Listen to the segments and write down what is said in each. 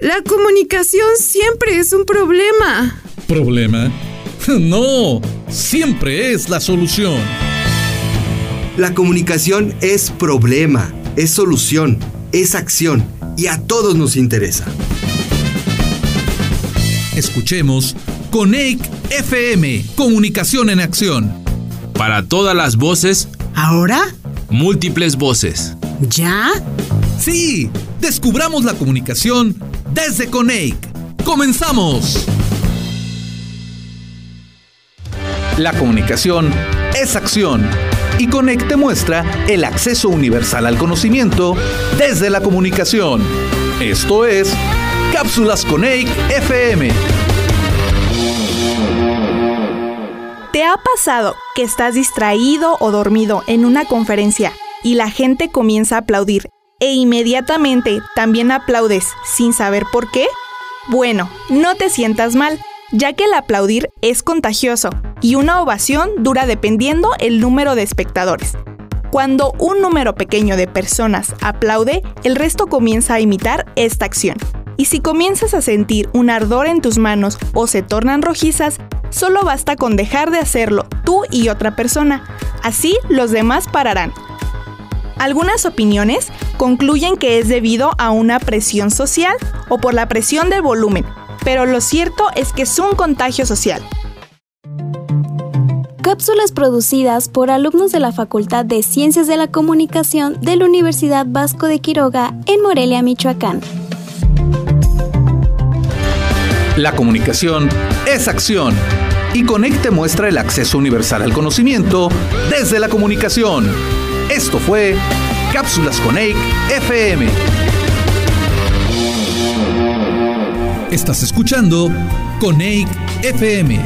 La comunicación siempre es un problema. ¿Problema? No, siempre es la solución. La comunicación es problema, es solución, es acción y a todos nos interesa. Escuchemos Coneic FM, Comunicación en Acción. Para todas las voces. ¿Ahora? Múltiples voces. ¿Ya? Sí, descubramos la comunicación desde Coneic. ¡Comenzamos! La comunicación es acción y Coneic te muestra el acceso universal al conocimiento desde la comunicación. Esto es Cápsulas Coneic FM. ¿Te ha pasado que estás distraído o dormido en una conferencia y la gente comienza a aplaudir e inmediatamente también aplaudes sin saber por qué? Bueno, no te sientas mal, ya que el aplaudir es contagioso y una ovación dura dependiendo el número de espectadores. Cuando un número pequeño de personas aplaude, el resto comienza a imitar esta acción. Y si comienzas a sentir un ardor en tus manos o se tornan rojizas, solo basta con dejar de hacerlo tú y otra persona. Así los demás pararán. Algunas opiniones concluyen que es debido a una presión social o por la presión del volumen, pero lo cierto es que es un contagio social. Cápsulas producidas por alumnos de la Facultad de Ciencias de la Comunicación de la Universidad Vasco de Quiroga en Morelia, Michoacán. La comunicación es acción y Conecte muestra el acceso universal al conocimiento desde la comunicación. Esto fue Cápsulas Coneic FM. Estás escuchando Coneic FM.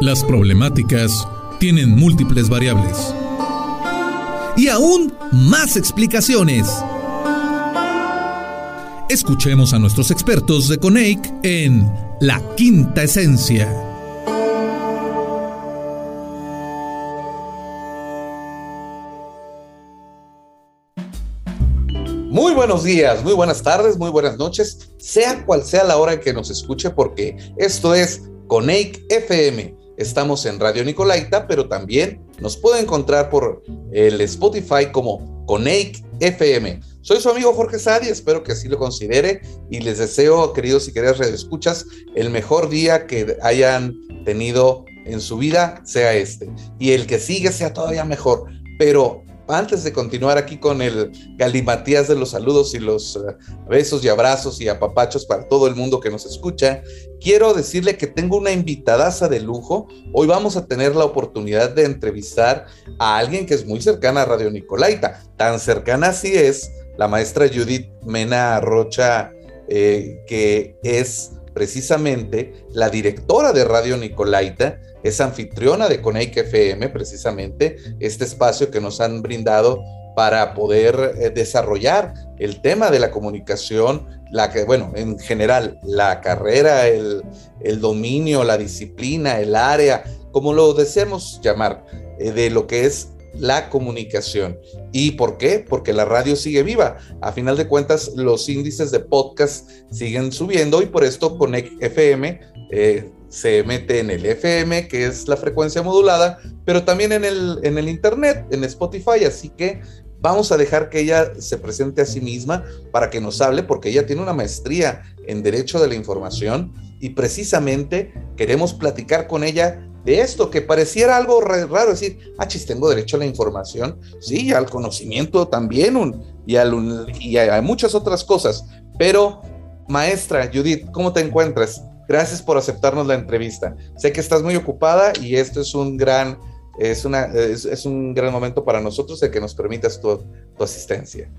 Las problemáticas tienen múltiples variables y aún más explicaciones. Escuchemos a nuestros expertos de Coneic en La Quinta Esencia. Muy buenos días, muy buenas tardes, muy buenas noches, sea cual sea la hora que nos escuche, porque esto es Coneic FM. Estamos en Radio Nicolaita, pero también nos puede encontrar por el Spotify como Coneic FM. Soy su amigo Jorge Sadi, espero que así lo considere y les deseo, queridos y queridas redescuchas, el mejor día que hayan tenido en su vida sea este y el que sigue sea todavía mejor. Pero antes de continuar aquí con el galimatías de los saludos y los eh, besos y abrazos y apapachos para todo el mundo que nos escucha, quiero decirle que tengo una invitadaza de lujo. Hoy vamos a tener la oportunidad de entrevistar a alguien que es muy cercana a Radio Nicolaita. Tan cercana así es la maestra Judith Mena Rocha, eh, que es precisamente la directora de Radio Nicolaita, es anfitriona de Coneic FM, precisamente, este espacio que nos han brindado para poder eh, desarrollar el tema de la comunicación, la que, bueno, en general, la carrera, el, el dominio, la disciplina, el área, como lo deseemos llamar, eh, de lo que es la comunicación. ¿Y por qué? Porque la radio sigue viva. A final de cuentas, los índices de podcast siguen subiendo y por esto Connect FM eh, se mete en el FM, que es la frecuencia modulada, pero también en el, en el Internet, en Spotify. Así que vamos a dejar que ella se presente a sí misma para que nos hable, porque ella tiene una maestría en Derecho de la Información y precisamente queremos platicar con ella de esto, que pareciera algo raro decir, ah, chis, tengo derecho a la información, sí, al conocimiento también, y, a muchas otras cosas. Pero, maestra Judith, ¿cómo te encuentras? Gracias por aceptarnos la entrevista. Sé que estás muy ocupada y esto es un gran, es una, es, un gran momento para nosotros de que nos permitas tu asistencia.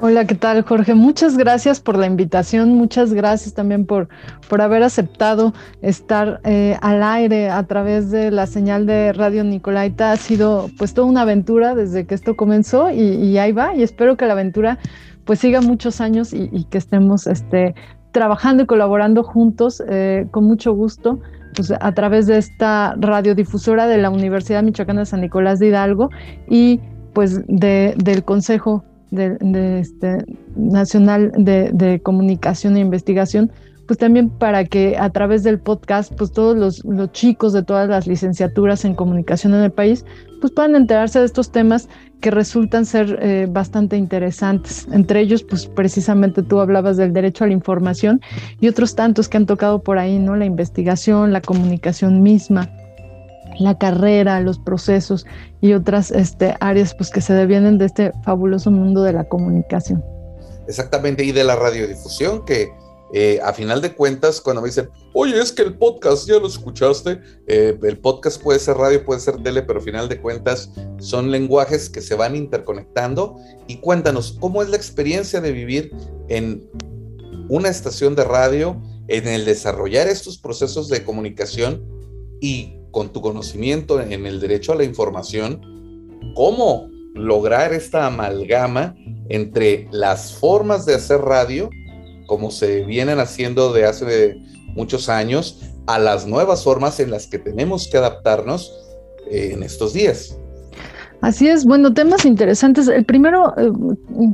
Hola, ¿qué tal, Jorge? Muchas gracias por la invitación, muchas gracias también por, por haber aceptado estar eh, al aire a través de la señal de Radio Nicolaita. Ha sido pues toda una aventura desde que esto comenzó y, ahí va y espero que la aventura pues siga muchos años y, que estemos este, trabajando y colaborando juntos eh, con mucho gusto. Pues, a través de esta radiodifusora de la Universidad Michoacana de San Nicolás de Hidalgo y pues de, del Consejo de, este, Nacional de, de Comunicación e Investigación, pues también para que a través del podcast, pues todos los, los, chicos de todas las licenciaturas en comunicación en el país, pues puedan enterarse de estos temas que resultan ser eh, bastante interesantes. Entre ellos, pues precisamente tú hablabas del derecho a la información y otros tantos que han tocado por ahí, ¿no? La investigación, la comunicación misma, la carrera, los procesos y otras este, áreas pues que se devienen de este fabuloso mundo de la comunicación. Exactamente, y de la radiodifusión que eh, a final de cuentas, cuando me dicen, oye, es que el podcast ya lo escuchaste, eh, el podcast puede ser radio, puede ser tele, pero a final de cuentas son lenguajes que se van interconectando. Y cuéntanos, ¿cómo es la experiencia de vivir en una estación de radio, en el desarrollar estos procesos de comunicación y con tu conocimiento en el derecho a la información, cómo lograr esta amalgama entre las formas de hacer radio, como se vienen haciendo de hace muchos años, a las nuevas formas en las que tenemos que adaptarnos eh, en estos días. Así es, bueno, temas interesantes. El primero eh,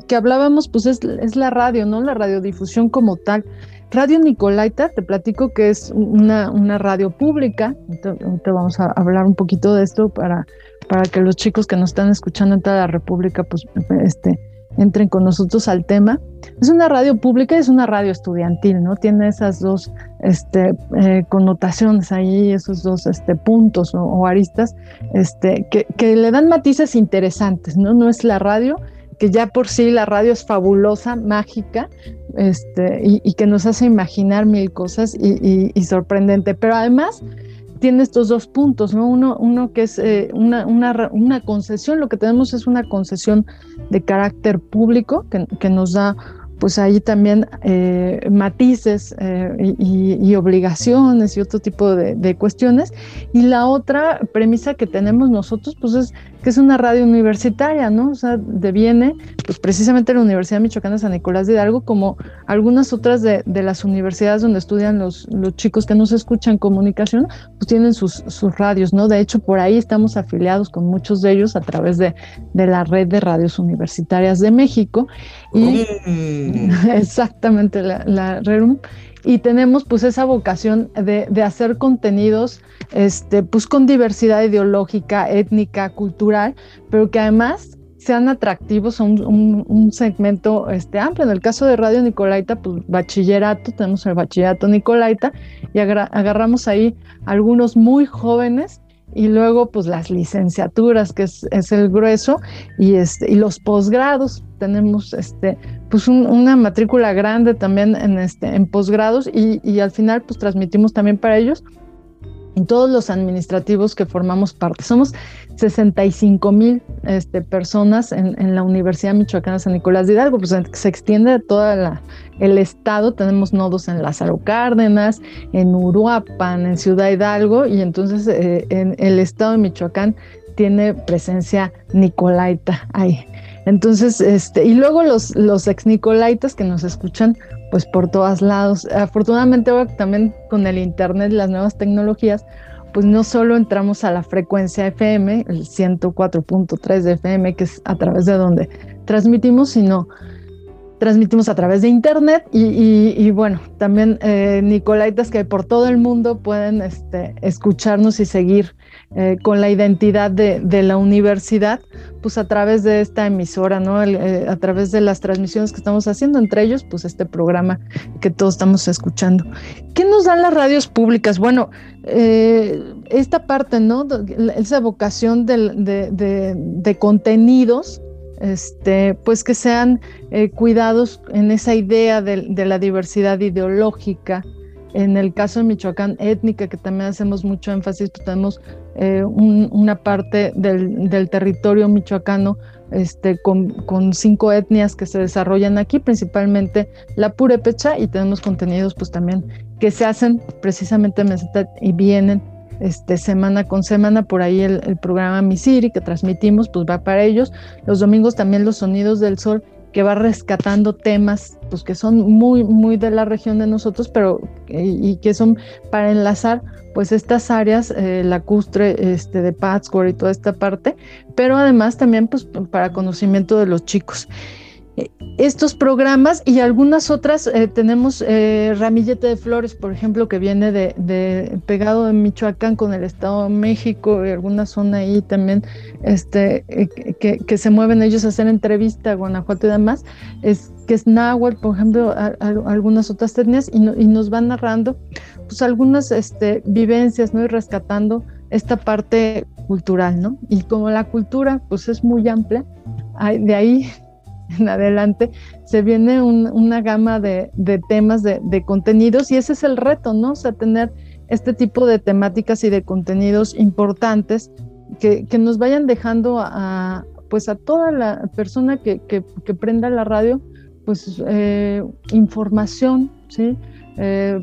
que hablábamos, pues es, es, la radio, ¿no? La radiodifusión como tal. Radio Nicolaita, te platico que es una, una radio pública. Te, vamos a hablar un poquito de esto para, para que los chicos que nos están escuchando en toda la República, pues, este, entren con nosotros al tema. Es una radio pública y es una radio estudiantil, ¿no? Tiene esas dos este, eh, connotaciones ahí, esos dos este, puntos o, aristas este, que, le dan matices interesantes, ¿no? No es la radio, que ya por sí la radio es fabulosa, mágica, este, y, que nos hace imaginar mil cosas y sorprendente, pero además tiene estos dos puntos, ¿no? Uno, uno que es eh, una, una, una, concesión, lo que tenemos es una concesión de carácter público que, que nos da pues ahí también eh, matices eh, y, obligaciones y otro tipo de, de, cuestiones. Y la otra premisa que tenemos nosotros, pues es que es una radio universitaria, ¿no? O sea, deviene, pues precisamente la Universidad Michoacana San Nicolás de Hidalgo, como algunas otras de, de las universidades donde estudian los, los, chicos que nos escuchan comunicación, pues tienen sus, sus, radios, ¿no? De hecho, por ahí estamos afiliados con muchos de ellos a través de, de la red de radios universitarias de México. Y mm. exactamente, la, la RERUM y tenemos pues esa vocación de, de, hacer contenidos este, pues con diversidad ideológica, étnica, cultural, pero que además sean atractivos a un, un, segmento este, amplio. En el caso de Radio Nicolaita, pues bachillerato, tenemos el bachillerato Nicolaita y agarramos ahí algunos muy jóvenes y luego pues las licenciaturas, que es, es el grueso, y, este, y los posgrados. Tenemos este, pues una matrícula grande también en, este, en posgrados y, al final pues transmitimos también para ellos todos los administrativos que formamos parte. Somos 65 mil este, personas en, en, la Universidad Michoacana San Nicolás de Hidalgo, pues se extiende a todo el estado, tenemos nodos en Lázaro Cárdenas, en Uruapan, en Ciudad Hidalgo, y entonces eh, en el estado de Michoacán tiene presencia Nicolaita ahí. Entonces, este, y luego los, los ex Nicolaitas que nos escuchan pues por todos lados. Afortunadamente ahora también con el internet las nuevas tecnologías, pues no solo entramos a la frecuencia FM, el 104.3 de FM, que es a través de donde transmitimos, sino transmitimos a través de internet y, y, y bueno, también eh, Nicolaitas que por todo el mundo pueden este, escucharnos y seguir eh, con la identidad de, de, la universidad, pues a través de esta emisora, ¿no? Eh, a través de las transmisiones que estamos haciendo, entre ellos, pues este programa que todos estamos escuchando. ¿Qué nos dan las radios públicas? Bueno, eh, esta parte, ¿no? Esa vocación de contenidos este, pues que sean eh, cuidados en esa idea de, la diversidad ideológica. En el caso de Michoacán, étnica, que también hacemos mucho énfasis, pues tenemos eh, un, una parte del, territorio michoacano este, con, cinco etnias que se desarrollan aquí, principalmente la purépecha, y tenemos contenidos pues también que se hacen precisamente y vienen este, semana con semana, por ahí el, el programa Misiri que transmitimos, pues va para ellos. Los domingos también los sonidos del sol que va rescatando temas pues que son muy muy de la región de nosotros pero y, y que son para enlazar pues estas áreas eh, lacustre este de Pátzcuaro y toda esta parte pero además también pues para conocimiento de los chicos estos programas y algunas otras, eh, tenemos eh, Ramillete de Flores, por ejemplo, que viene de, pegado en Michoacán con el Estado de México y alguna zona ahí también, este, eh, que, se mueven ellos a hacer entrevista a Guanajuato y demás, es que es náhuatl, por ejemplo, algunas otras etnias, y, nos van narrando pues algunas este, vivencias, ¿no? Y rescatando esta parte cultural, ¿no? Y como la cultura, pues es muy amplia, de ahí en adelante, se viene una gama de, temas, de, contenidos, y ese es el reto, ¿no? O sea, tener este tipo de temáticas y de contenidos importantes que, nos vayan dejando a, pues a toda la persona que, prenda la radio, pues eh, información, ¿sí? Eh,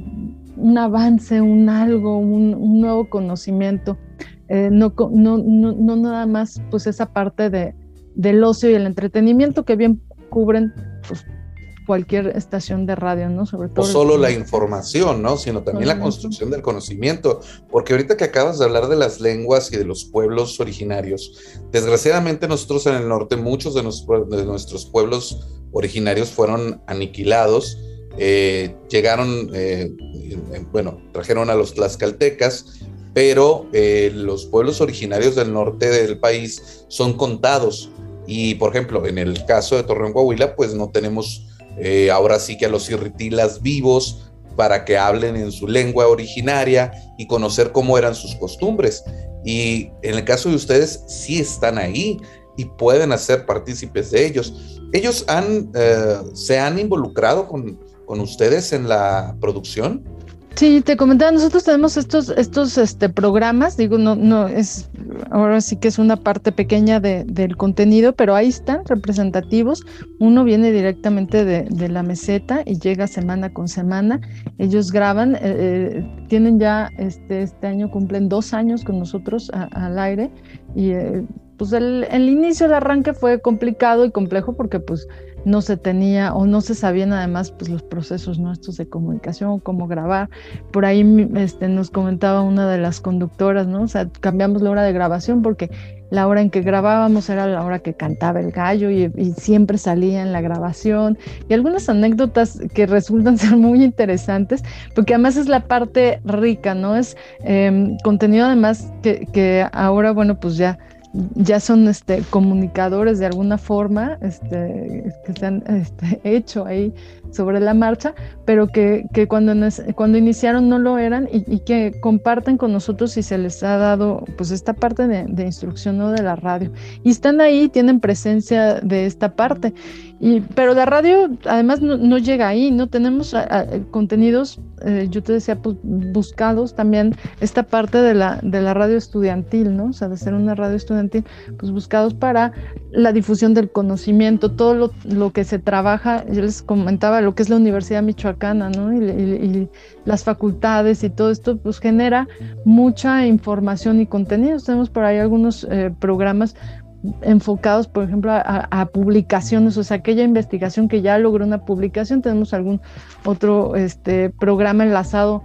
un avance, un algo, un, nuevo conocimiento, eh, no, no, no, nada más pues esa parte de, del ocio y el entretenimiento que bien cubren pues, cualquier estación de radio, ¿no? Sobre todo. No solo la información, ¿no? Sino también la construcción del conocimiento. Porque ahorita que acabas de hablar de las lenguas y de los pueblos originarios, desgraciadamente nosotros en el norte, muchos de, de nuestros pueblos originarios fueron aniquilados. Eh, llegaron, eh, bueno, trajeron a los tlaxcaltecas, pero eh, los pueblos originarios del norte del país son contados y por ejemplo, en el caso de Torreón Coahuila, pues no tenemos eh, ahora sí que a los irritilas vivos para que hablen en su lengua originaria y conocer cómo eran sus costumbres. Y en el caso de ustedes, sí están ahí y pueden hacer partícipes de ellos. ¿Ellos han, eh, se han involucrado con, con ustedes en la producción? Sí, te comentaba, nosotros tenemos estos, estos este, programas, digo, no, no, es, ahora sí que es una parte pequeña de, del contenido, pero ahí están representativos. Uno viene directamente de, de la meseta y llega semana con semana. Ellos graban, eh, eh, tienen ya, este, este año cumplen dos años con nosotros al aire y eh, pues el, el inicio, el arranque fue complicado y complejo porque pues no se tenía o no se sabían además pues los procesos nuestros de comunicación, cómo grabar. Por ahí este, nos comentaba una de las conductoras, ¿no? O sea, cambiamos la hora de grabación porque la hora en que grabábamos era la hora que cantaba el gallo y, siempre salía en la grabación y algunas anécdotas que resultan ser muy interesantes porque además es la parte rica, ¿no? Es em, contenido además que, que ahora, bueno, pues ya ya son este, comunicadores de alguna forma este, que se han este, hecho ahí sobre la marcha, pero que, que cuando, cuando iniciaron no lo eran y, que comparten con nosotros y se les ha dado pues esta parte de, de instrucción ¿no? de la radio. Y están ahí, tienen presencia de esta parte. Y, pero la radio además no, llega ahí, ¿no? Tenemos contenidos, eh, yo te decía, pues, buscados también esta parte de la, de la radio estudiantil, ¿no? O sea, de ser una radio estudiantil, pues buscados para la difusión del conocimiento, todo lo, lo que se trabaja, yo les comentaba lo que es la Universidad Michoacana, ¿no? Y, las facultades y todo esto, pues genera mucha información y contenidos. Tenemos por ahí algunos eh, programas enfocados, por ejemplo, a, publicaciones, o sea, aquella investigación que ya logró una publicación, tenemos algún otro este, programa enlazado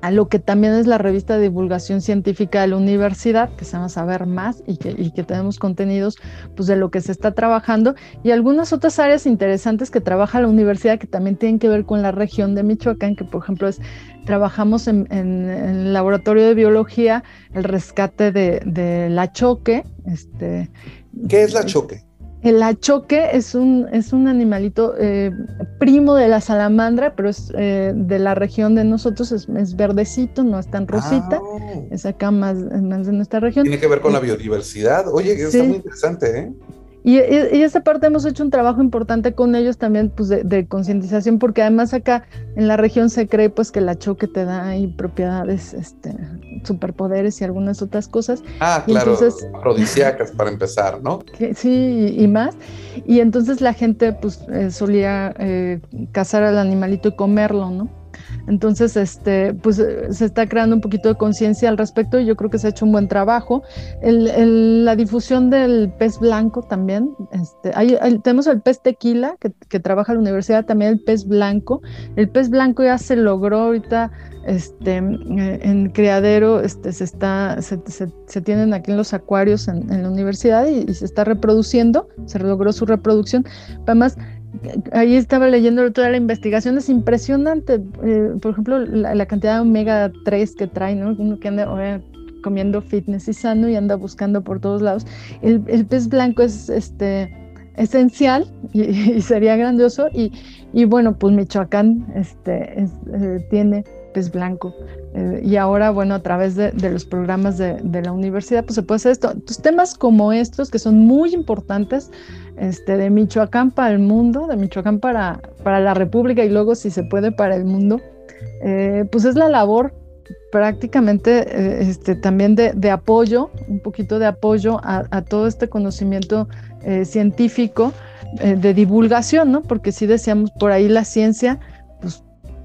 a lo que también es la revista de divulgación científica de la universidad, que se llama Saber Más y que, y que tenemos contenidos pues, de lo que se está trabajando y algunas otras áreas interesantes que trabaja la universidad que también tienen que ver con la región de Michoacán, que por ejemplo es, trabajamos en, el laboratorio de biología el rescate de, de la choque. Este, ¿Qué es la choque? El achoque es un, es un animalito eh, primo de la salamandra, pero es eh, de la región de nosotros, es, verdecito, no es tan rosita, ah. es acá más, más de nuestra región. Tiene que ver con la biodiversidad. Oye, está muy interesante, ¿eh? Y, y, esa parte hemos hecho un trabajo importante con ellos también, pues de, concientización, porque además acá en la región se cree pues que la choque te da ahí propiedades, este, superpoderes y algunas otras cosas. Ah, claro, afrodisíacas para empezar, ¿no? sí, y, más. Y entonces la gente pues eh, solía eh, cazar al animalito y comerlo, ¿no? Entonces, este, pues se está creando un poquito de conciencia al respecto y yo creo que se ha hecho un buen trabajo. la difusión del pez blanco también, este, tenemos el pez tequila que, que trabaja la universidad, también el pez blanco. El pez blanco ya se logró ahorita este, eh, en criadero este, se, está, se, se, tienen aquí en los acuarios en, la universidad y, se está reproduciendo, se logró su reproducción. Además, ahí estaba leyendo toda la investigación, es impresionante, eh, por ejemplo, la, cantidad de omega 3 que trae, ¿no? uno que anda comiendo fitness y sano y anda buscando por todos lados. El, pez blanco es este, esencial y, sería grandioso y, y, bueno, pues Michoacán este, eh, tiene pez blanco. Eh, y ahora, bueno, a través de, los programas de, la universidad, pues se puede hacer esto. Entonces, temas como estos, que son muy importantes, este, de Michoacán para el mundo, de Michoacán para, para la República y luego, si se puede, para el mundo, eh, pues es la labor prácticamente eh, este, también de, apoyo, un poquito de apoyo a, todo este conocimiento científico, de divulgación, ¿no? Porque si decíamos por ahí la ciencia,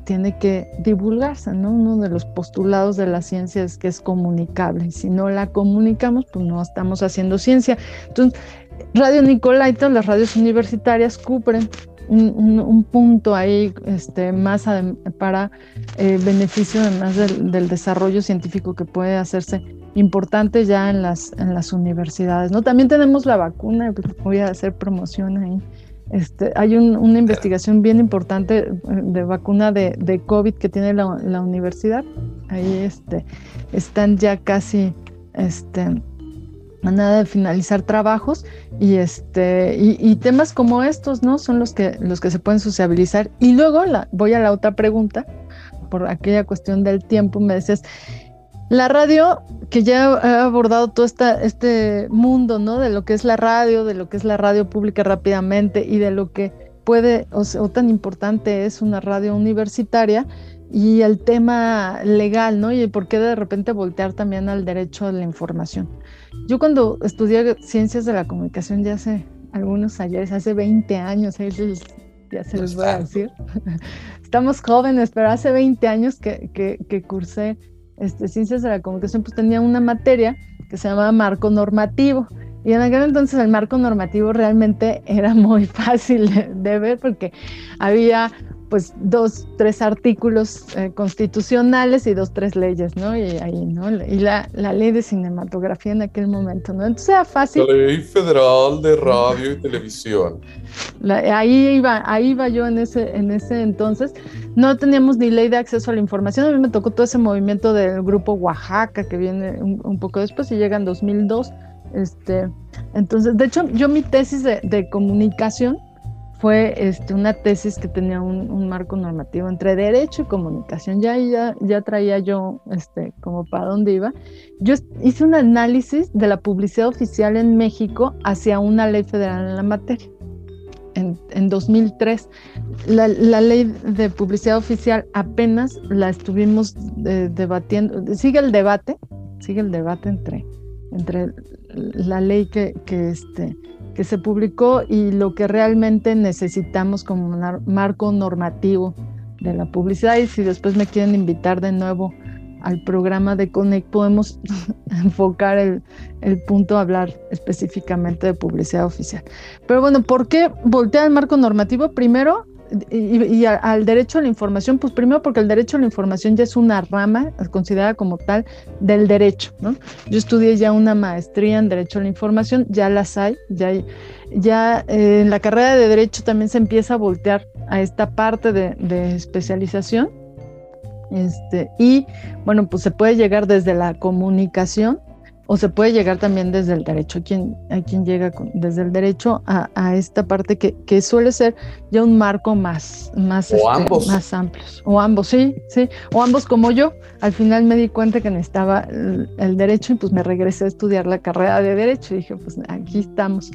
tiene que divulgarse, ¿no? Uno de los postulados de la ciencia es que es comunicable. Y si no la comunicamos, pues no estamos haciendo ciencia. Entonces, Radio Nicolaita, las radios universitarias cubren un, punto ahí este, más para eh, beneficio además del, desarrollo científico que puede hacerse importante ya en las, universidades. ¿no? También tenemos la vacuna, pues, voy a hacer promoción ahí este, hay una investigación bien importante de vacuna de, COVID que tiene la, universidad. Ahí este, están ya casi este, nada de finalizar trabajos y, este, y, temas como estos ¿no? son los que, los que se pueden sociabilizar. Y luego la, voy a la otra pregunta, por aquella cuestión del tiempo, me decías, la radio, que ya ha abordado todo este mundo, ¿no? De lo que es la radio, de lo que es la radio pública rápidamente y de lo que puede o, tan importante es una radio universitaria y el tema legal, ¿no? Y por qué de repente voltear también al derecho a la información. Yo cuando estudié ciencias de la comunicación ya hace algunos ayeres, hace 20 años, ya se les voy a decir. Estamos jóvenes, pero hace 20 años que, que, que cursé este, ciencias de la comunicación, pues tenía una materia que se llamaba marco normativo. Y en aquel entonces el marco normativo realmente era muy fácil de ver porque había pues dos, tres artículos eh, constitucionales y dos, tres leyes, ¿no? Y ahí, ¿no? Y la, la, ley de cinematografía en aquel momento, ¿no? Entonces era fácil. La ley federal de radio y televisión. ahí iba, ahí iba yo en ese, en ese entonces. No teníamos ni ley de acceso a la información. A mí me tocó todo ese movimiento del grupo Oaxaca que viene un, poco después y llega en 2002. Este, entonces, de hecho, yo mi tesis de, de comunicación fue este, una tesis que tenía un, marco normativo entre derecho y comunicación. Ya, ya, ya traía yo este, como para dónde iba. Yo hice un análisis de la publicidad oficial en México hacia una ley federal en la materia. En, en 2003. La, ley de publicidad oficial apenas la estuvimos eh, debatiendo. Sigue el debate, sigue el debate entre, entre la ley que, que este, que se publicó y lo que realmente necesitamos como marco normativo de la publicidad. Y si después me quieren invitar de nuevo al programa de Connect, podemos enfocar el, el, punto a hablar específicamente de publicidad oficial. Pero bueno, ¿por qué voltear al marco normativo? Primero, y, al derecho a la información, pues primero porque el derecho a la información ya es una rama considerada como tal del derecho, ¿no? Yo estudié ya una maestría en derecho a la información, ya las hay, ya, ya eh, en la carrera de derecho también se empieza a voltear a esta parte de, de especialización. Este, y bueno, pues se puede llegar desde la comunicación o se puede llegar también desde el derecho, a quien, a quien llega desde el derecho a, esta parte que, que, suele ser ya un marco más, más, o este, ambos. más amplios. O ambos, sí, sí. O ambos como yo. Al final me di cuenta que necesitaba el, el, derecho y pues me regresé a estudiar la carrera de derecho y dije, pues aquí estamos.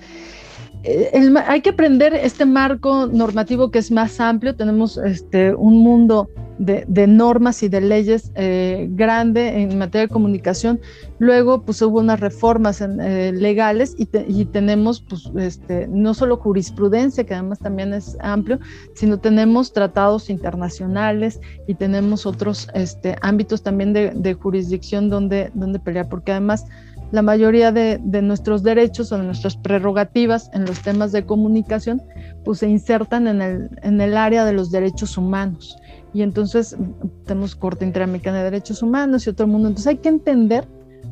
Hay que aprender este marco normativo que es más amplio. Tenemos este, un mundo de, normas y de leyes eh, grande en materia de comunicación. Luego, pues hubo unas reformas eh, legales y, tenemos, pues, este, no solo jurisprudencia, que además también es amplio, sino tenemos tratados internacionales y tenemos otros este, ámbitos también de, jurisdicción donde, donde pelear, porque además la mayoría de, nuestros derechos o de nuestras prerrogativas en los temas de comunicación, pues se insertan en el, área de los derechos humanos. Y entonces tenemos Corte Interamericana de Derechos Humanos y otro mundo. Entonces hay que entender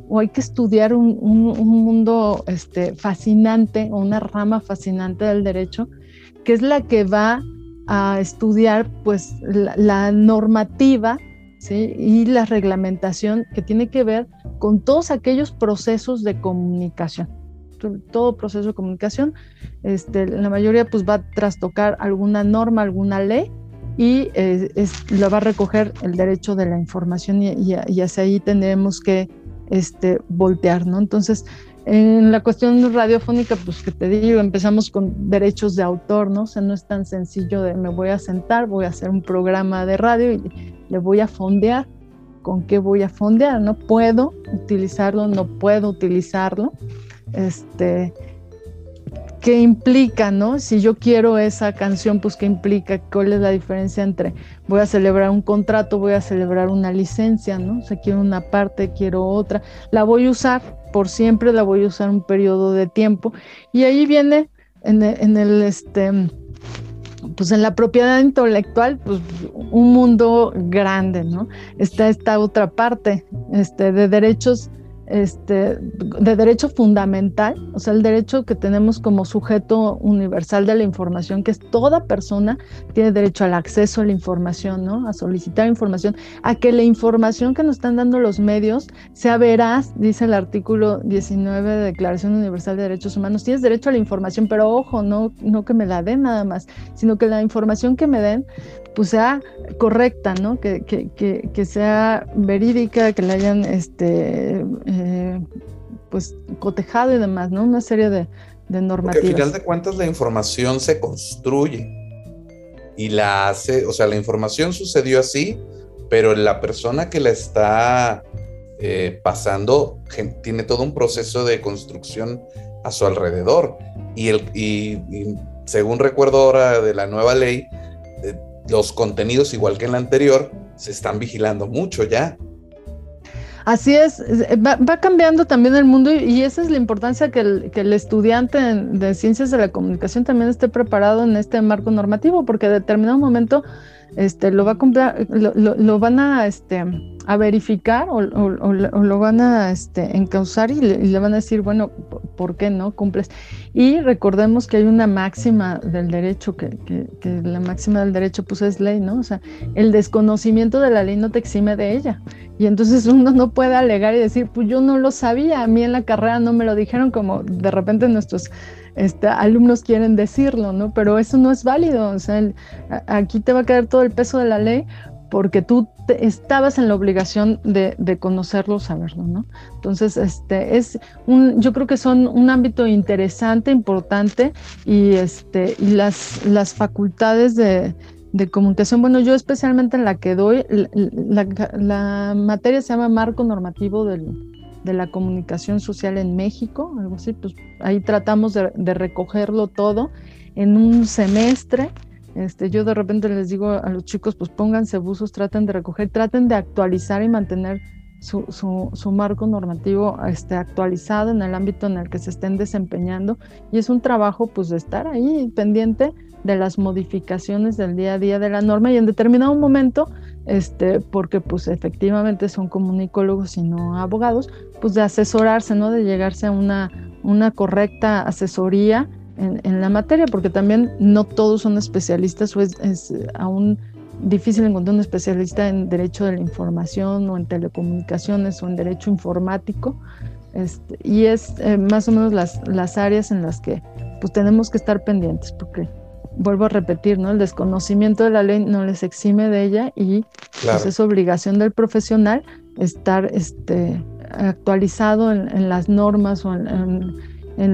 o hay que estudiar un, mundo este, fascinante o una rama fascinante del derecho, que es la que va a estudiar pues la normativa y la reglamentación que tiene que ver con todos aquellos procesos de comunicación. Todo proceso de comunicación, este, la mayoría pues va a trastocar alguna norma, alguna ley y eh, lo va a recoger el derecho de la información y, hacia ahí tendremos que este, voltear. Entonces, en la cuestión radiofónica, pues que te digo, empezamos con derechos de autor, ¿no? O sea, no es tan sencillo de me voy a sentar, voy a hacer un programa de radio y le voy a fondear. ¿Con qué voy a fondear? No puedo utilizarlo, no puedo utilizarlo. Este, ¿Qué implica, no? Si yo quiero esa canción, pues ¿qué implica? ¿Cuál es la diferencia entre voy a celebrar un contrato, voy a celebrar una licencia, ¿no? O sea, quiero una parte, quiero otra. La voy a usar por siempre, la voy a usar un periodo de tiempo. Y ahí viene en el, en el este, pues en la propiedad intelectual, pues un mundo grande, ¿no? Está esta otra parte este, de derechos este, de derecho fundamental, o sea, el derecho que tenemos como sujeto universal de la información, que es toda persona tiene derecho al acceso a la información, ¿no? A solicitar información, a que la información que nos están dando los medios sea veraz, dice el artículo 19 de Declaración Universal de Derechos Humanos. Tienes derecho a la información, pero ojo, no, no que me la den nada más, sino que la información que me den pues sea correcta, ¿no? Que, que, que, sea verídica, que la hayan este, eh, pues cotejado y demás, ¿no? Una serie de, de normativas. Porque al final de cuentas la información se construye y la hace, o sea, la información sucedió así, pero la persona que la está eh, pasando tiene todo un proceso de construcción a su alrededor. Y, el, y según recuerdo ahora de la nueva ley, eh, los contenidos, igual que en la anterior, se están vigilando mucho ya. Así es, va, cambiando también el mundo y, esa es la importancia que el, que el, estudiante de ciencias de la comunicación también esté preparado en este marco normativo, porque a determinado momento este, lo, va a comprar, lo, van a, este, a verificar o, lo van a este, encauzar y le, van a decir, bueno, ¿por qué no cumples? Y recordemos que hay una máxima del derecho, que, que, la máxima del derecho pues es ley, ¿no? O sea, el desconocimiento de la ley no te exime de ella. Y entonces uno no puede alegar y decir, pues yo no lo sabía, a mí en la carrera no me lo dijeron, como de repente nuestros este, alumnos quieren decirlo, ¿no? Pero eso no es válido, o sea, aquí te va a caer todo el peso de la ley porque tú estabas en la obligación de, conocerlo, saberlo, ¿no? Entonces, este es un, yo creo que son un ámbito interesante, importante y este y las facultades de, comunicación. Bueno, yo especialmente en la que doy, la materia se llama marco normativo del, de la comunicación social en México, algo así, pues ahí tratamos de, recogerlo todo en un semestre. Este, yo de repente les digo a los chicos, pues pónganse buzos, traten de recoger, traten de actualizar y mantener su, su, marco normativo este, actualizado en el ámbito en el que se estén desempeñando. Y es un trabajo pues de estar ahí pendiente de las modificaciones del día a día de la norma y en determinado momento, este, porque pues efectivamente son comunicólogos y no abogados, pues de asesorarse, ¿no? De llegarse a una, una correcta asesoría en, la materia, porque también no todos son especialistas o es, aún difícil encontrar un especialista en derecho de la información o en telecomunicaciones o en derecho informático. Este, y es eh, más o menos las, las áreas en las que pues tenemos que estar pendientes, porque vuelvo a repetir, ¿no? El desconocimiento de la ley no les exime de ella y pues, es obligación del profesional estar este, actualizado en, las normas o en,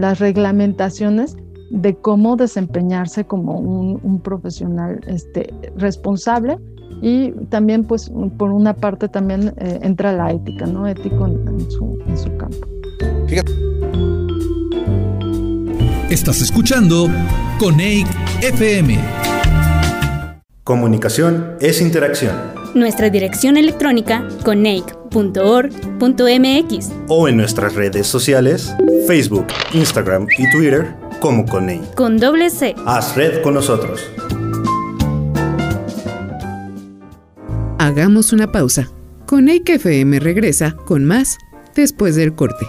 las reglamentaciones de cómo desempeñarse como un, profesional este, responsable y también pues por una parte también eh, entra la ética, ¿no? Ético en, su, en su campo. Estás escuchando Coneic FM. Comunicación es interacción. Nuestra dirección electrónica coneic.org.mx o en nuestras redes sociales, Facebook, Instagram y Twitter como Coneic. Con doble C. Haz red con nosotros. Hagamos una pausa. Coneic FM regresa con más después del corte.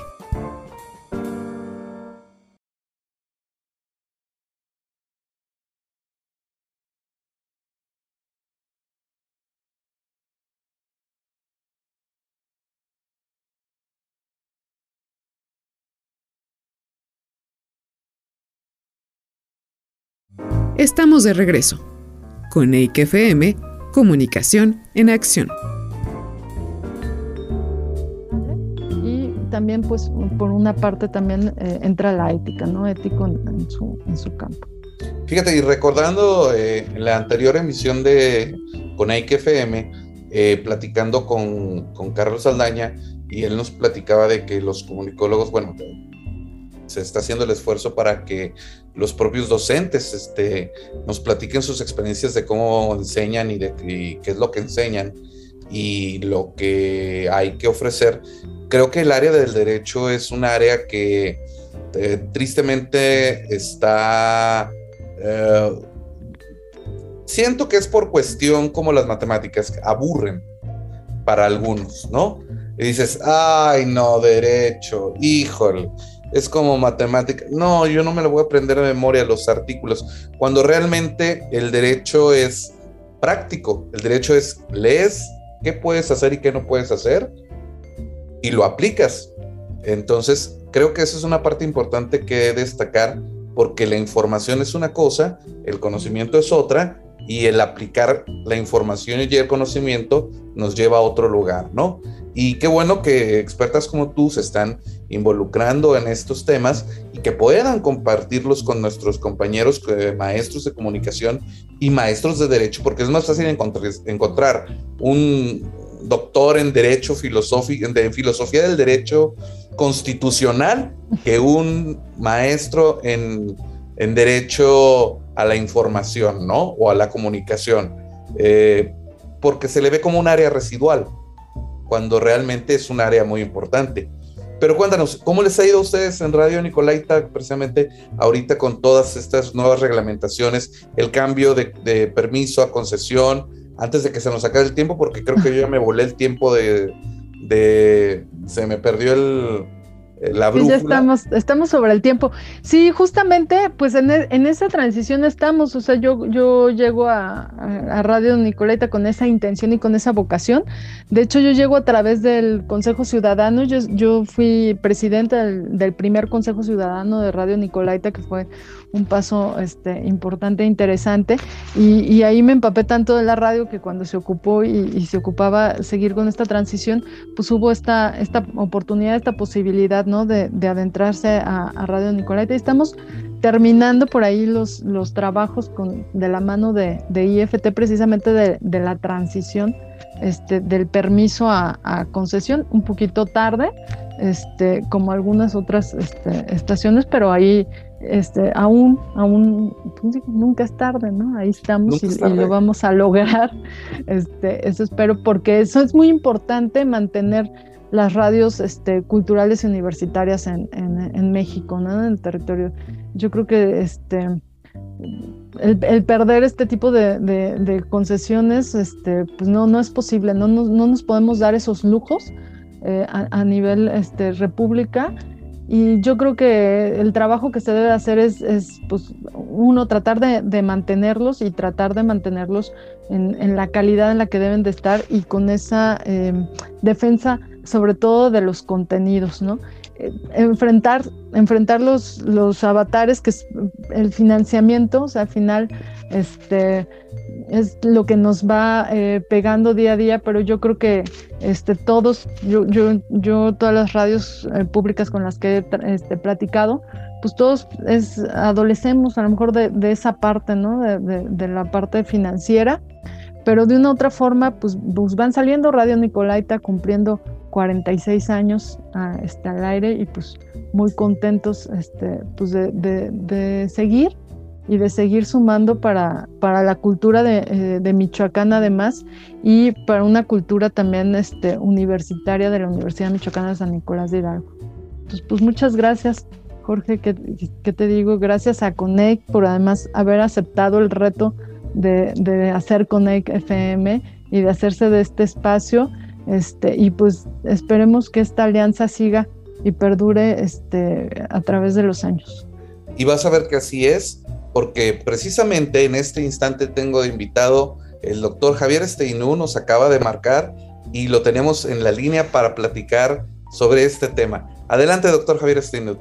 Estamos de regreso. Con EIC FM, Comunicación en Acción. Y también, pues, por una parte también eh, entra la ética, ¿no? Ético en, su, en su, campo. Fíjate, y recordando eh, la anterior emisión de con EIC FM, eh, platicando con, con Carlos Saldaña, y él nos platicaba de que los comunicólogos, bueno, se está haciendo el esfuerzo para que los propios docentes este, nos platiquen sus experiencias de cómo enseñan y de qué es lo que enseñan y lo que hay que ofrecer. Creo que el área del derecho es un área que eh, tristemente está... Eh, siento que es por cuestión como las matemáticas, aburren para algunos, ¿no? Y dices, ay, no, derecho, híjole es como matemática. No, yo no me lo voy a aprender de memoria los artículos, cuando realmente el derecho es práctico. El derecho es lees qué puedes hacer y qué no puedes hacer y lo aplicas. Entonces, creo que esa es una parte importante que destacar porque la información es una cosa, el conocimiento es otra y el aplicar la información y el conocimiento nos lleva a otro lugar, ¿no? Y qué bueno que expertas como tú se están involucrando en estos temas y que puedan compartirlos con nuestros compañeros eh, maestros de comunicación y maestros de derecho, porque es más fácil encontrar, un doctor en derecho filosófico, en filosofía del derecho constitucional que un maestro en, derecho a la información, ¿no? O a la comunicación, eh, porque se le ve como un área residual cuando realmente es un área muy importante. Pero cuéntanos, ¿cómo les ha ido a ustedes en Radio Nicolaita precisamente ahorita con todas estas nuevas reglamentaciones, el cambio de, permiso a concesión, antes de que se nos acabe el tiempo, porque creo que yo ya me volé el tiempo de, de se me perdió el, la ya estamos, estamos sobre el tiempo. Sí, justamente, pues en, e, esa transición estamos. O sea, yo, yo llego a, Radio Nicoleta con esa intención y con esa vocación. De hecho, yo llego a través del Consejo Ciudadano. Yo, yo fui presidenta del, primer Consejo Ciudadano de Radio Nicolaita, que fue un paso este, importante interesante. Y, ahí me empapé tanto de la radio que cuando se ocupó y, se ocupaba seguir con esta transición, pues hubo esta, esta oportunidad, esta posibilidad de, adentrarse a, Radio Nicolaita. Y estamos terminando por ahí los, los trabajos con, de la mano de, IFT, precisamente de, la transición este, del permiso a, concesión, un poquito tarde, este, como algunas otras este, estaciones, pero ahí este, aún, aún, nunca es tarde, ¿no? Ahí estamos y, lo vamos a lograr. Este, eso espero, porque eso es muy importante mantener las radios este, culturales y universitarias en, México, ¿no? En el territorio. Yo creo que este, el, perder este tipo de, concesiones, este, pues no, no es posible, no, no, nos podemos dar esos lujos eh, a, nivel este, república. Y yo creo que el trabajo que se debe hacer es, es pues, uno, tratar de, mantenerlos y tratar de mantenerlos en, la calidad en la que deben de estar y con esa eh, defensa sobre todo de los contenidos, ¿no? Eh, enfrentar, enfrentar los, los avatares, que es el financiamiento, o sea, al final este, es lo que nos va eh, pegando día a día, pero yo creo que este, todos, yo, yo, yo todas las radios eh, públicas con las que he este, platicado, pues todos es, adolecemos a lo mejor de, esa parte, ¿no? De, la parte financiera, pero de una otra forma, pues, pues, van saliendo Radio Nicolaita cumpliendo 46 años ah, este, al aire y pues muy contentos este, pues de, seguir y de seguir sumando para, para la cultura de, eh, Michoacán además y para una cultura también este, universitaria de la Universidad Michoacana de San Nicolás de Hidalgo. Entonces, pues muchas gracias Jorge, ¿qué, te digo? Gracias a Connect por además haber aceptado el reto de, de hacer Connect FM y de hacerse de este espacio este, y pues esperemos que esta alianza siga y perdure este, a través de los años. Y vas a ver que así es, porque precisamente en este instante tengo invitado el doctor Javier Esteinú, nos acaba de marcar y lo tenemos en la línea para platicar sobre este tema. Adelante, doctor Javier Esteinú.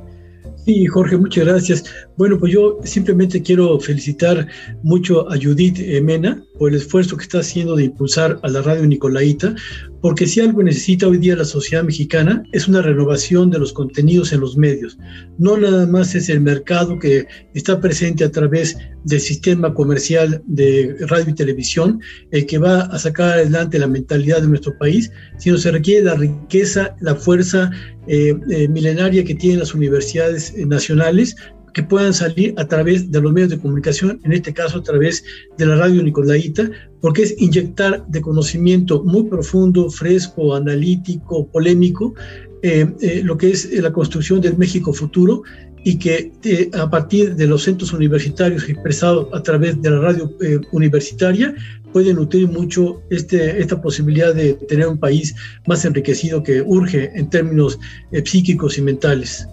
Sí, Jorge, muchas gracias. Bueno, pues yo simplemente quiero felicitar mucho a Judith Mena por el esfuerzo que está haciendo de impulsar a la radio Nicolaita, porque si algo necesita hoy día la sociedad mexicana es una renovación de los contenidos en los medios. No nada más es el mercado que está presente a través del sistema comercial de radio y televisión el que va a sacar adelante la mentalidad de nuestro país, sino se requiere la riqueza, la fuerza eh, eh, milenaria que tienen las universidades eh, nacionales que puedan salir a través de los medios de comunicación, en este caso a través de la radio Nicolaita, porque es inyectar de conocimiento muy profundo, fresco, analítico, polémico, lo que es la construcción del México futuro y que a partir de los centros universitarios expresados a través de la radio universitaria puede nutrir mucho este, esta posibilidad de tener un país más enriquecido que urge en términos eh, psíquicos y mentales.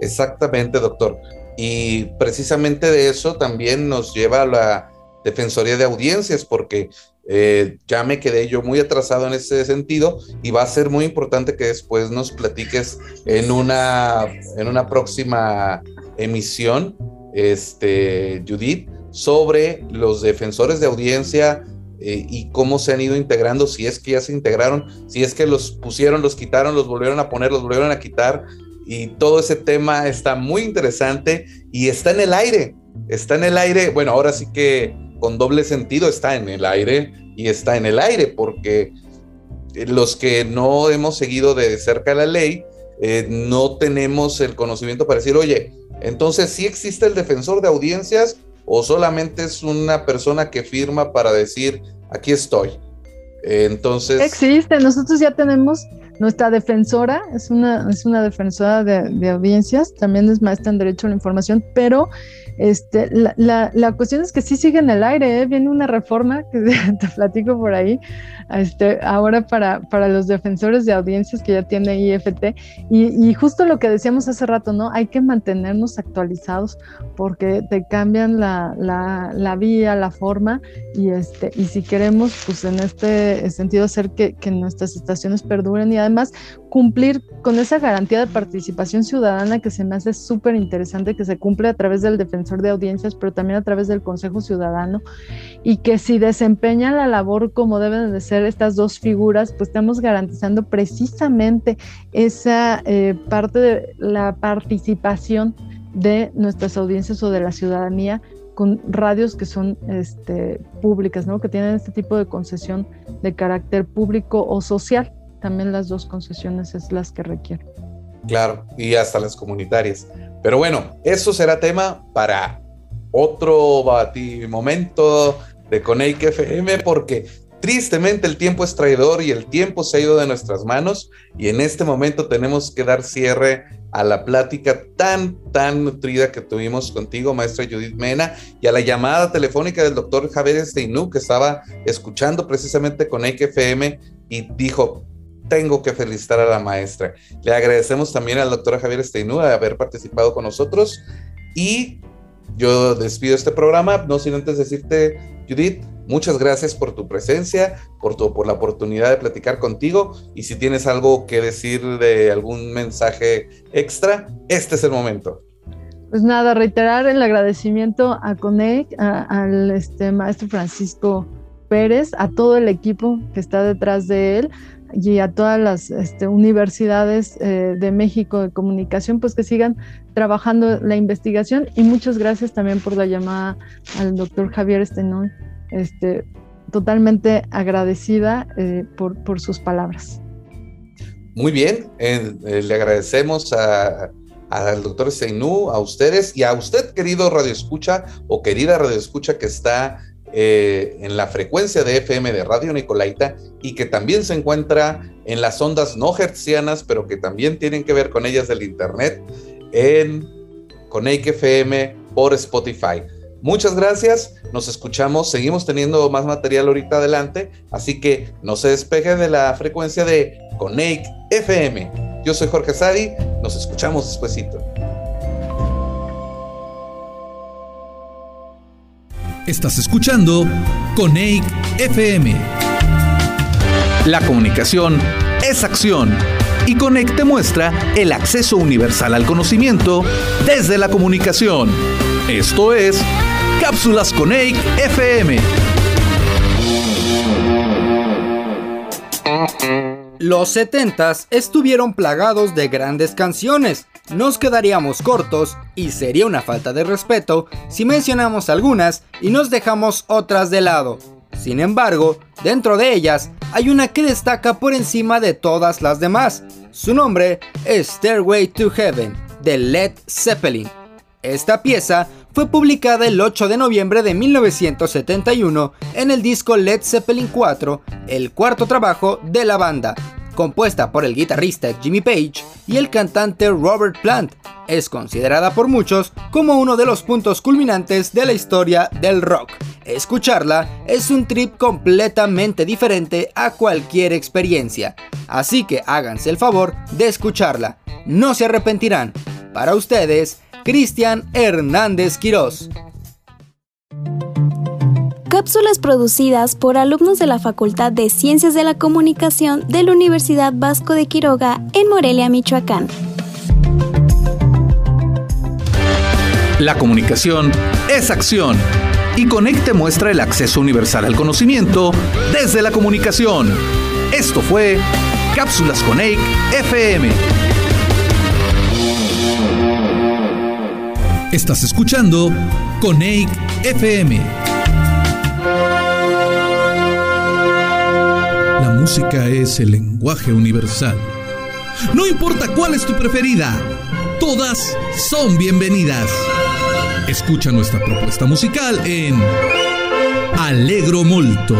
Exactamente, doctor. Y precisamente de eso también nos lleva a la Defensoría de Audiencias, porque eh, ya me quedé yo muy atrasado en ese sentido y va a ser muy importante que después nos platiques en una, en una próxima emisión, este, Judith, sobre los defensores de audiencia eh, y cómo se han ido integrando, si es que ya se integraron, si es que los pusieron, los quitaron, los volvieron a poner, los volvieron a quitar. Y todo ese tema está muy interesante y está en el aire. Está en el aire, bueno, ahora sí que con doble sentido está en el aire y está en el aire porque los que no hemos seguido de cerca la ley, eh, no tenemos el conocimiento para decir, oye, entonces sí existe el defensor de audiencias o solamente es una persona que firma para decir, aquí estoy. Entonces... Existe, nosotros ya tenemos nuestra defensora, es una, es una defensora de, de audiencias, también es maestra en Derecho a la Información, pero este, la, la, cuestión es que sí sigue en el aire, ¿eh? viene una reforma que te platico por ahí, este, ahora para, para los defensores de audiencias que ya tiene IFT, y, justo lo que decíamos hace rato, ¿no? Hay que mantenernos actualizados porque te cambian la, la vía, la forma, y, este, y si queremos, pues en este sentido, hacer que, que nuestras estaciones perduren y además cumplir con esa garantía de participación ciudadana que se me hace súper interesante, que se cumple a través del defensor de audiencias, pero también a través del Consejo Ciudadano, y que si desempeñan la labor como deben de ser estas dos figuras, pues estamos garantizando precisamente esa eh, parte de la participación de nuestras audiencias o de la ciudadanía con radios que son este, públicas, ¿no? que tienen este tipo de concesión de carácter público o social también las dos concesiones es las que requieren. Claro, y hasta las comunitarias. Pero bueno, eso será tema para otro momento de Coneic FM porque tristemente el tiempo es traidor y el tiempo se ha ido de nuestras manos y en este momento tenemos que dar cierre a la plática tan, tan nutrida que tuvimos contigo, maestra Judith Mena, y a la llamada telefónica del doctor Javier Steinú, que estaba escuchando precisamente con FM y dijo, tengo que felicitar a la maestra. Le agradecemos también al doctor Javier Steinú de haber participado con nosotros y yo despido este programa, no sin antes decirte, Judith, muchas gracias por tu presencia, por, tu, por la oportunidad de platicar contigo y si tienes algo que decir de algún mensaje extra, este es el momento. Pues nada, reiterar el agradecimiento a Conec, al este, maestro Francisco Pérez, a todo el equipo que está detrás de él y a todas las este, universidades eh, de México de comunicación, pues que sigan trabajando la investigación y muchas gracias también por la llamada al doctor Javier Estenón, este, totalmente agradecida eh, por, por, sus palabras. Muy bien, eh, le agradecemos al doctor Steinú, a ustedes y a usted, querido Radio Escucha o querida Radio Escucha que está eh, en la frecuencia de FM de Radio Nicolaita y que también se encuentra en las ondas no hertzianas, pero que también tienen que ver con ellas del Internet, en Coneic FM por Spotify. Muchas gracias, nos escuchamos, seguimos teniendo más material ahorita adelante, así que no se despegue de la frecuencia de Coneic FM. Yo soy Jorge Sadi, nos escuchamos despuesito. Estás escuchando Coneic FM. La comunicación es acción y Coneic te muestra el acceso universal al conocimiento desde la comunicación. Esto es Cápsulas Coneic FM. Los 70s estuvieron plagados de grandes canciones nos quedaríamos cortos y sería una falta de respeto si mencionamos algunas y nos dejamos otras de lado. Sin embargo, dentro de ellas hay una que destaca por encima de todas las demás. Su nombre es Stairway to Heaven, de Led Zeppelin. Esta pieza fue publicada el 8 de noviembre de 1971 en el disco Led Zeppelin 4, el cuarto trabajo de la banda, compuesta por el guitarrista Jimmy Page y el cantante Robert Plant. Es considerada por muchos como uno de los puntos culminantes de la historia del rock. Escucharla es un trip completamente diferente a cualquier experiencia, así que háganse el favor de escucharla, no se arrepentirán. Para ustedes, Cristian Hernández Quirós. Cápsulas producidas por alumnos de la Facultad de Ciencias de la Comunicación de la Universidad Vasco de Quiroga en Morelia, Michoacán. La comunicación es acción y Conecte muestra el acceso universal al conocimiento desde la comunicación. Esto fue Cápsulas Conect FM. Estás escuchando Coneic FM. música es el lenguaje universal. No importa cuál es tu preferida, todas son bienvenidas. Escucha nuestra propuesta musical en Alegro Molto.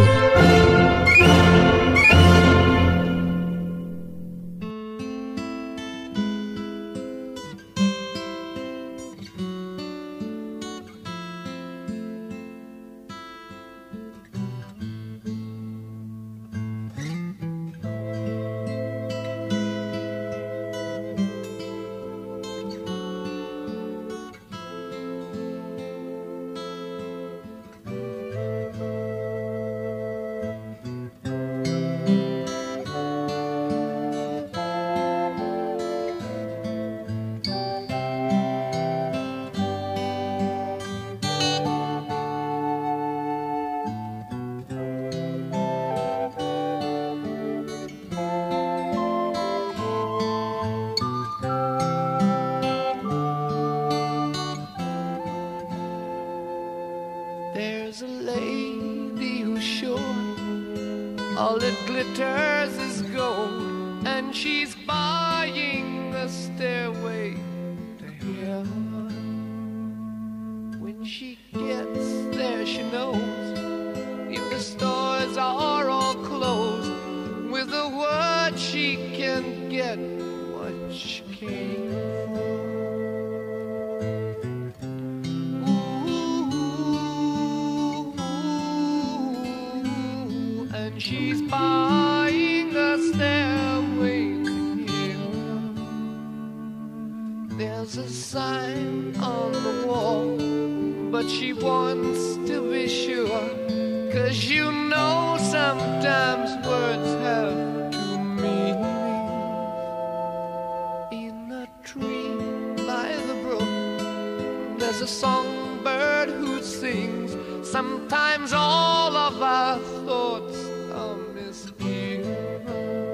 to be sure. Cause you know sometimes words have two meanings. In a tree by the brook, there's a songbird who sings. Sometimes all of our thoughts are misgiven.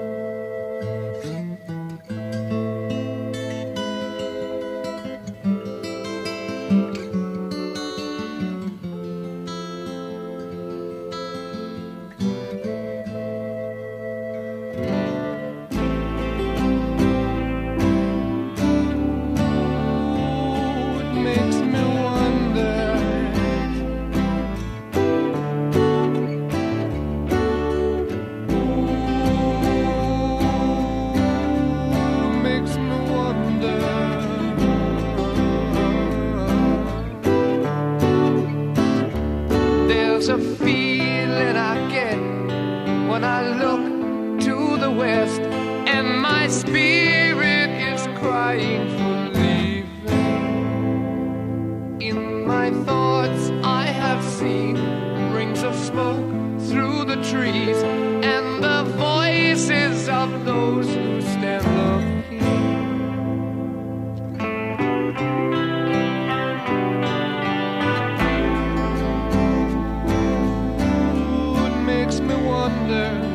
Wonder.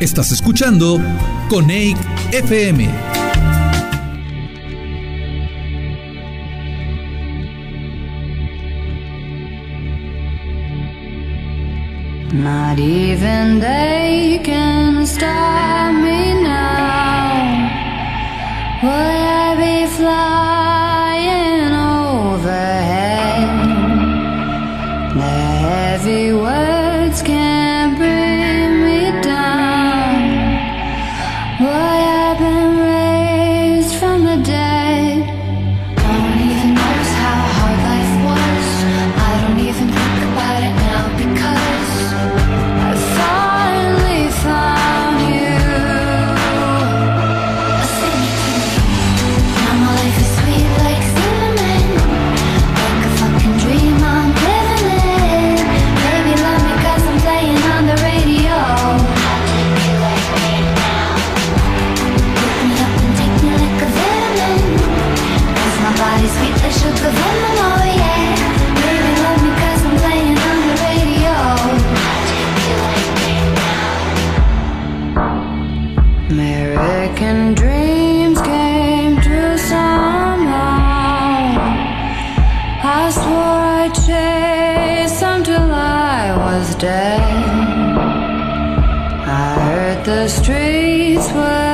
Estás escuchando Coneic FM. Not even they can stop me now. What I swore I'd chase I was dead. I heard the streets were.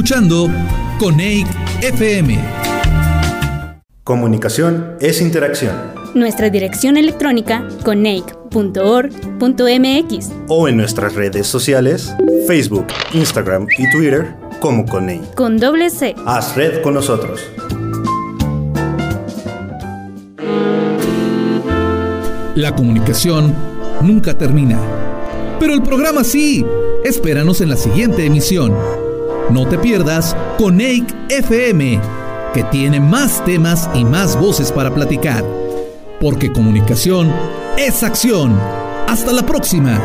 escuchando Coneic FM. Comunicación es interacción. Nuestra dirección electrónica coneic.org.mx o en nuestras redes sociales Facebook, Instagram y Twitter como Coneic. Con doble C. Haz red con nosotros. La comunicación nunca termina. Pero el programa sí. Espéranos en la siguiente emisión. No te pierdas Conake FM, que tiene más temas y más voces para platicar. Porque comunicación es acción. Hasta la próxima.